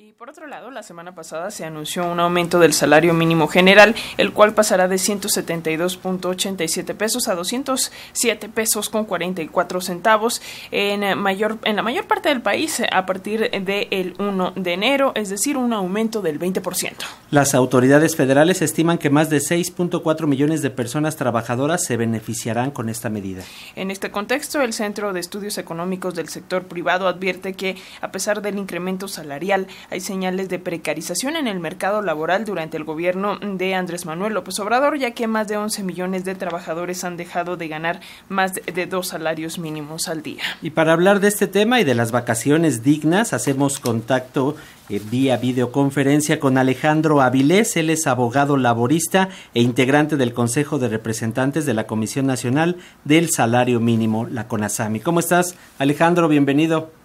Y por otro lado, la semana pasada se anunció un aumento del salario mínimo general, el cual pasará de 172.87 pesos a 207 pesos con 44 centavos en, mayor, en la mayor parte del país a partir del 1 de enero, es decir, un aumento del 20%. Las autoridades federales estiman que más de 6.4 millones de personas trabajadoras se beneficiarán con esta medida. En este contexto, el Centro de Estudios Económicos del Sector Privado advierte que, a pesar del incremento salarial, hay señales de precarización en el mercado laboral durante el gobierno de Andrés Manuel López Obrador, ya que más de 11 millones de trabajadores han dejado de ganar más de dos salarios mínimos al día. Y para hablar de este tema y de las vacaciones dignas, hacemos contacto eh, vía videoconferencia con Alejandro Avilés. Él es abogado laborista e integrante del Consejo de Representantes de la Comisión Nacional del Salario Mínimo, la CONASAMI. ¿Cómo estás, Alejandro? Bienvenido.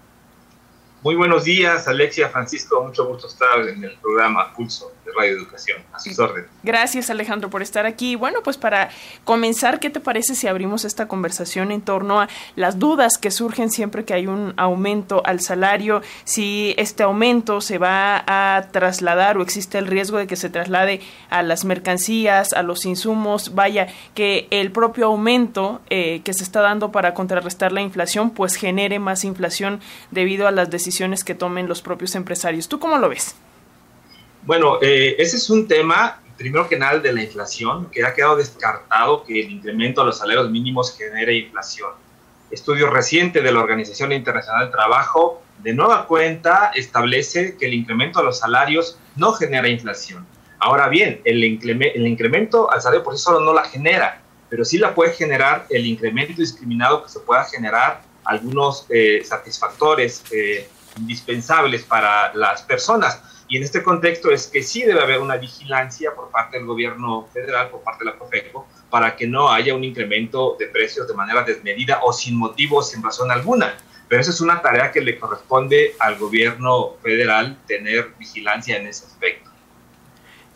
Muy buenos días, Alexia, Francisco, mucho gusto estar en el programa Pulso de Radio Educación. A sus órdenes. Gracias, Alejandro, por estar aquí. Bueno, pues para comenzar, ¿qué te parece si abrimos esta conversación en torno a las dudas que surgen siempre que hay un aumento al salario? Si este aumento se va a trasladar o existe el riesgo de que se traslade a las mercancías, a los insumos, vaya, que el propio aumento eh, que se está dando para contrarrestar la inflación, pues genere más inflación debido a las decisiones que tomen los propios empresarios. ¿Tú cómo lo ves? Bueno, eh, ese es un tema, primero que nada, de la inflación, que ha quedado descartado que el incremento a los salarios mínimos genere inflación. Estudio reciente de la Organización Internacional del Trabajo, de nueva cuenta, establece que el incremento a los salarios no genera inflación. Ahora bien, el, el incremento al salario por sí solo no la genera, pero sí la puede generar el incremento discriminado que se pueda generar algunos eh, satisfactores eh, indispensables para las personas. Y en este contexto es que sí debe haber una vigilancia por parte del gobierno federal, por parte de la Profeco, para que no haya un incremento de precios de manera desmedida o sin motivo, sin razón alguna. Pero esa es una tarea que le corresponde al gobierno federal tener vigilancia en ese aspecto.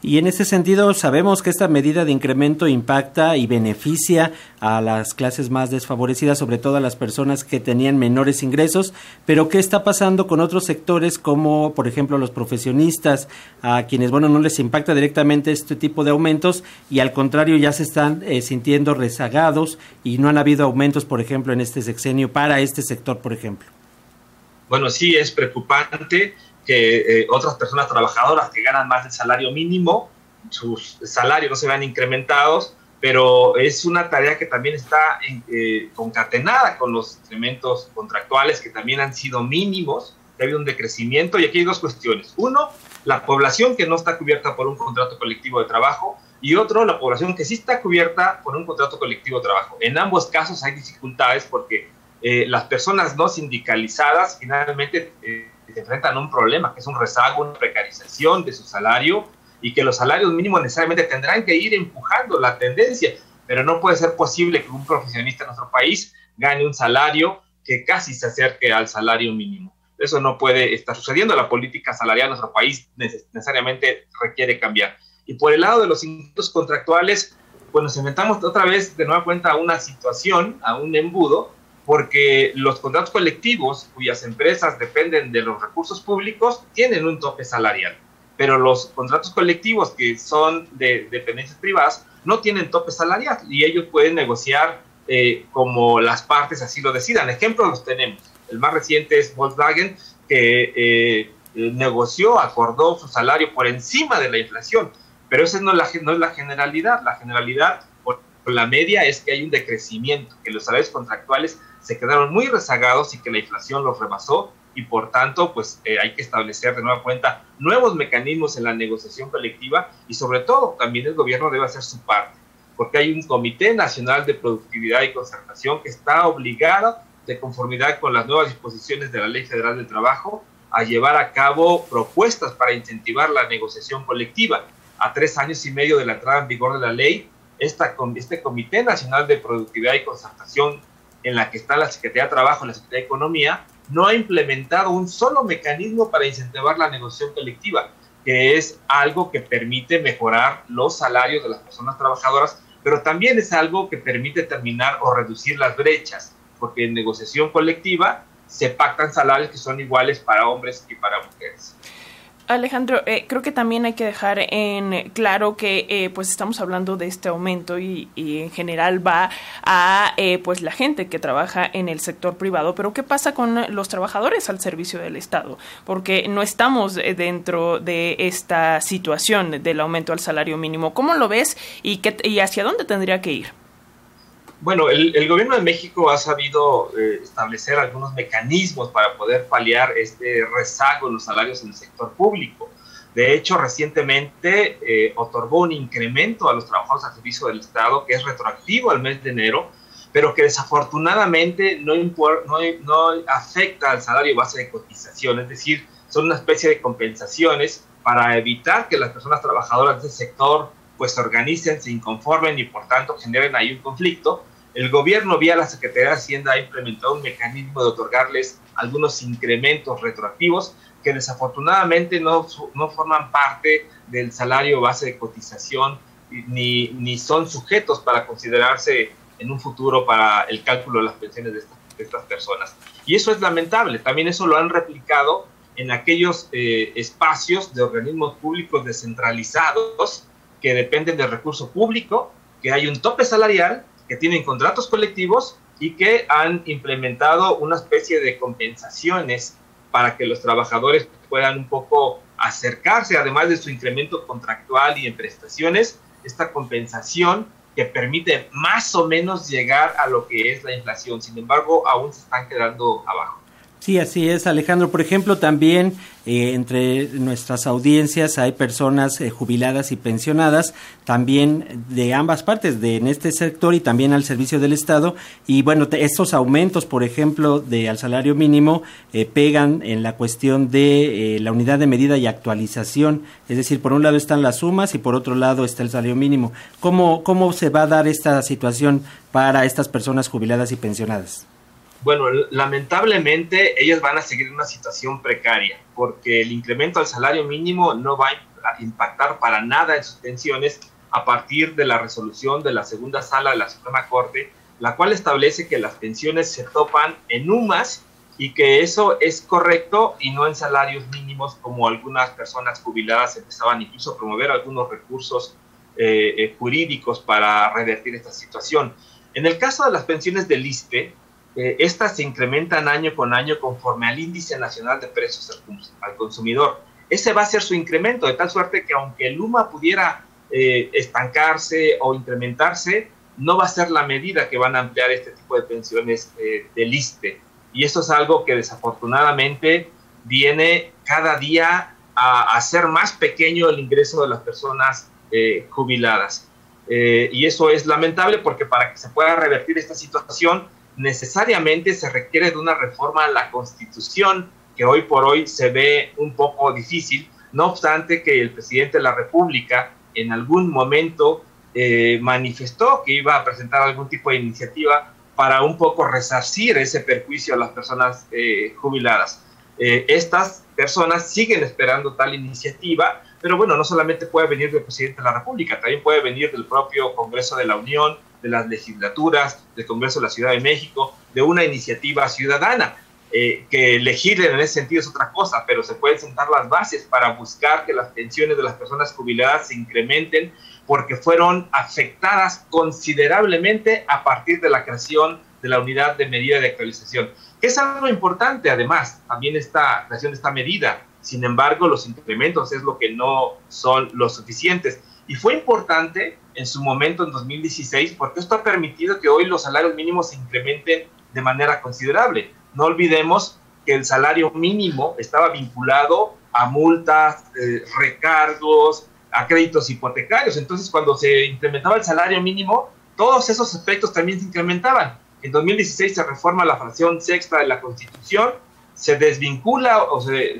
Y en ese sentido sabemos que esta medida de incremento impacta y beneficia a las clases más desfavorecidas, sobre todo a las personas que tenían menores ingresos, pero ¿qué está pasando con otros sectores como por ejemplo los profesionistas, a quienes bueno no les impacta directamente este tipo de aumentos y al contrario ya se están eh, sintiendo rezagados y no han habido aumentos por ejemplo en este sexenio para este sector por ejemplo? Bueno, sí es preocupante que eh, otras personas trabajadoras que ganan más del salario mínimo, sus salarios no se vean incrementados, pero es una tarea que también está eh, concatenada con los incrementos contractuales que también han sido mínimos, ha habido un decrecimiento y aquí hay dos cuestiones. Uno, la población que no está cubierta por un contrato colectivo de trabajo y otro, la población que sí está cubierta por un contrato colectivo de trabajo. En ambos casos hay dificultades porque eh, las personas no sindicalizadas finalmente se enfrentan a un problema, que es un rezago, una precarización de su salario y que los salarios mínimos necesariamente tendrán que ir empujando la tendencia, pero no puede ser posible que un profesionista en nuestro país gane un salario que casi se acerque al salario mínimo. Eso no puede estar sucediendo. La política salarial en nuestro país necesariamente requiere cambiar. Y por el lado de los ingresos contractuales, pues nos enfrentamos otra vez de nueva cuenta a una situación, a un embudo, porque los contratos colectivos, cuyas empresas dependen de los recursos públicos, tienen un tope salarial, pero los contratos colectivos que son de dependencias privadas no tienen tope salarial y ellos pueden negociar eh, como las partes así lo decidan. Ejemplos los tenemos. El más reciente es Volkswagen, que eh, negoció, acordó su salario por encima de la inflación, pero esa no, no es la generalidad. La generalidad, la media, es que hay un decrecimiento, que los salarios contractuales se quedaron muy rezagados y que la inflación los rebasó y por tanto pues eh, hay que establecer de nueva cuenta nuevos mecanismos en la negociación colectiva y sobre todo también el gobierno debe hacer su parte porque hay un Comité Nacional de Productividad y Concertación que está obligado de conformidad con las nuevas disposiciones de la Ley Federal del Trabajo a llevar a cabo propuestas para incentivar la negociación colectiva. A tres años y medio de la entrada en vigor de la ley, esta, este Comité Nacional de Productividad y Concertación en la que está la Secretaría de Trabajo y la Secretaría de Economía, no ha implementado un solo mecanismo para incentivar la negociación colectiva, que es algo que permite mejorar los salarios de las personas trabajadoras, pero también es algo que permite terminar o reducir las brechas, porque en negociación colectiva se pactan salarios que son iguales para hombres y para mujeres. Alejandro, eh, creo que también hay que dejar en claro que eh, pues estamos hablando de este aumento y, en general va a eh, pues la gente que trabaja en el sector privado, pero ¿qué pasa con los trabajadores al servicio del Estado? Porque no estamos dentro de esta situación del aumento al salario mínimo. ¿Cómo lo ves y, qué, y hacia dónde tendría que ir? Bueno, el, gobierno de México ha sabido eh, establecer algunos mecanismos para poder paliar este rezago en los salarios en el sector público. De hecho, recientemente eh, otorgó un incremento a los trabajadores al servicio del Estado que es retroactivo al mes de enero, pero que desafortunadamente no, no, no afecta al salario base de cotización, es decir, son una especie de compensaciones para evitar que las personas trabajadoras del sector pues se organicen, se inconformen y por tanto generen ahí un conflicto. El gobierno vía la Secretaría de Hacienda ha implementado un mecanismo de otorgarles algunos incrementos retroactivos que desafortunadamente no, no forman parte del salario base de cotización ni, ni son sujetos para considerarse en un futuro para el cálculo de las pensiones de estas, de estas personas. Y eso es lamentable. También eso lo han replicado en aquellos eh, espacios de organismos públicos descentralizados que dependen del recurso público, que hay un tope salarial, que tienen contratos colectivos y que han implementado una especie de compensaciones para que los trabajadores puedan un poco acercarse, además de su incremento contractual y en prestaciones, esta compensación que permite más o menos llegar a lo que es la inflación. Sin embargo, aún se están quedando abajo. Sí, así es, Alejandro. Por ejemplo, también eh, entre nuestras audiencias hay personas eh, jubiladas y pensionadas, también de ambas partes, de en este sector y también al servicio del Estado. Y bueno, estos aumentos, por ejemplo, de al salario mínimo, eh, pegan en la cuestión de la unidad de medida y actualización. Es decir, por un lado están las sumas y por otro lado está el salario mínimo. ¿Cómo, cómo se va a dar esta situación para estas personas jubiladas y pensionadas? Bueno, lamentablemente ellas van a seguir en una situación precaria porque el incremento al salario mínimo no va a impactar para nada en sus pensiones a partir de la resolución de la segunda sala de la Suprema Corte, la cual establece que las pensiones se topan en UMAS y que eso es correcto y no en salarios mínimos como algunas personas jubiladas empezaban incluso a promover algunos recursos eh, eh, jurídicos para revertir esta situación. En el caso de las pensiones del ISPE, eh, estas se incrementan año con año conforme al índice nacional de precios al, consumidor. Ese va a ser su incremento, de tal suerte que aunque el UMA pudiera eh, estancarse o incrementarse, no va a ser la medida que van a ampliar este tipo de pensiones eh, del ISTE. Y eso es algo que desafortunadamente viene cada día a hacer más pequeño el ingreso de las personas jubiladas. y eso es lamentable porque para que se pueda revertir esta situación, necesariamente se requiere de una reforma a la Constitución que hoy por hoy se ve un poco difícil, no obstante que el presidente de la República en algún momento eh, manifestó que iba a presentar algún tipo de iniciativa para un poco resarcir ese perjuicio a las personas eh, jubiladas. Eh, estas personas siguen esperando tal iniciativa, pero bueno, no solamente puede venir del presidente de la República, también puede venir del propio Congreso de la Unión, de las legislaturas, del Congreso de la Ciudad de México, de una iniciativa ciudadana. Eh, que legislen en ese sentido es otra cosa, pero se pueden sentar las bases para buscar que las pensiones de las personas jubiladas se incrementen porque fueron afectadas considerablemente a partir de la creación de la unidad de medida de actualización, es algo importante además, también esta creación de esta medida. Sin embargo, los incrementos es lo que no son los suficientes. Y fue importante en su momento en 2016 porque esto ha permitido que hoy los salarios mínimos se incrementen de manera considerable. No olvidemos que el salario mínimo estaba vinculado a multas, eh, recargos, a créditos hipotecarios. Entonces, cuando se incrementaba el salario mínimo, todos esos aspectos también se incrementaban. En 2016 se reforma la fracción sexta de la Constitución, se desvincula o se,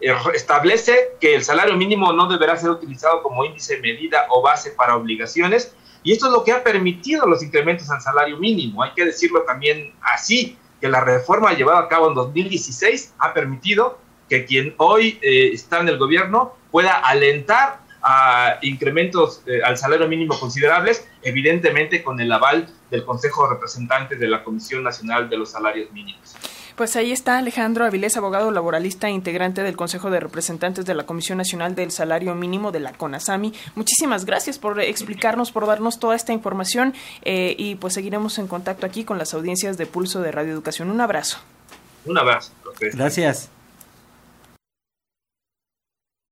establece que el salario mínimo no deberá ser utilizado como índice medida o base para obligaciones, y esto es lo que ha permitido los incrementos al salario mínimo. Hay que decirlo también así, que la reforma llevada a cabo en 2016 ha permitido que quien hoy eh, está en el gobierno pueda alentar a incrementos eh, al salario mínimo considerables, evidentemente con el aval del Consejo de Representantes de la Comisión Nacional de los Salarios Mínimos. Pues ahí está Alejandro Avilés, abogado laboralista e integrante del Consejo de Representantes de la Comisión Nacional del Salario Mínimo de la CONASAMI. Muchísimas gracias por explicarnos, por darnos toda esta información eh, y pues seguiremos en contacto aquí con las audiencias de Pulso de Radio Educación. Un abrazo. Un abrazo. Gracias.